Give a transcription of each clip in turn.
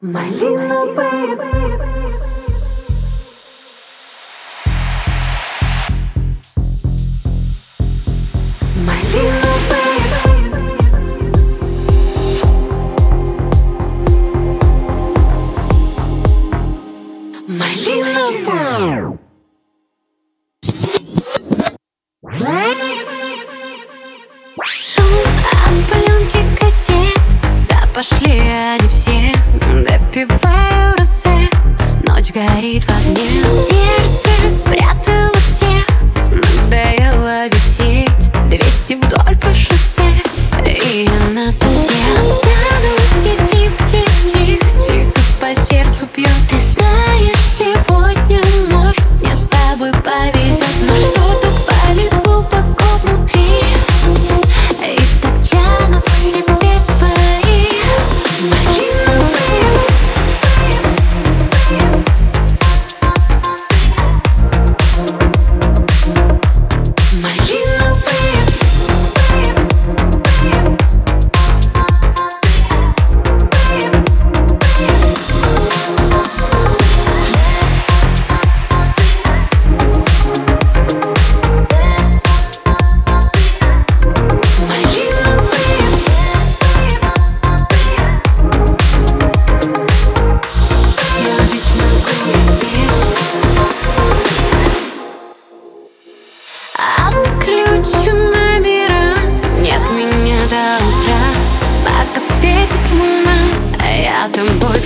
My little baby. My little My little закрываю росе Ночь горит в огне. Сердце спрятано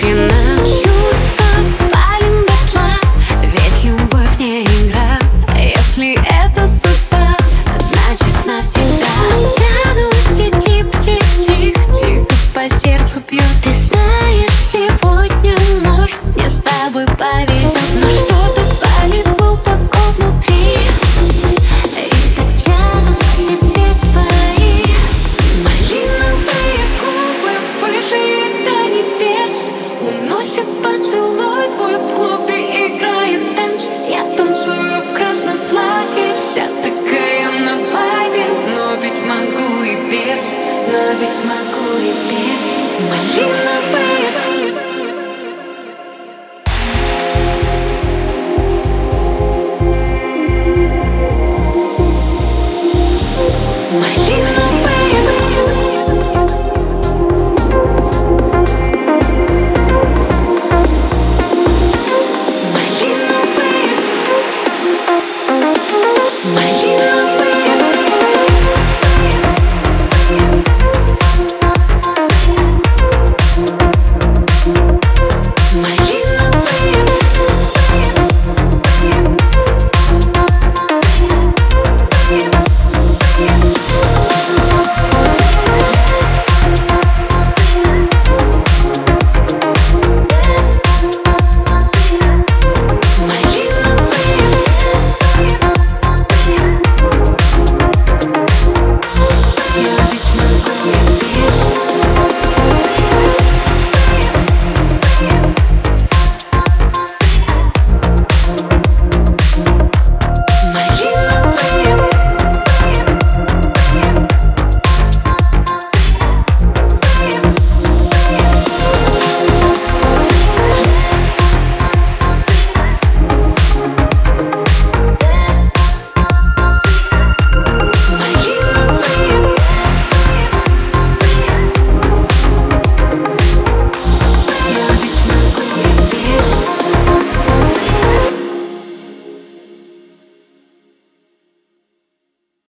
looking at ведь могу и без. Малиновый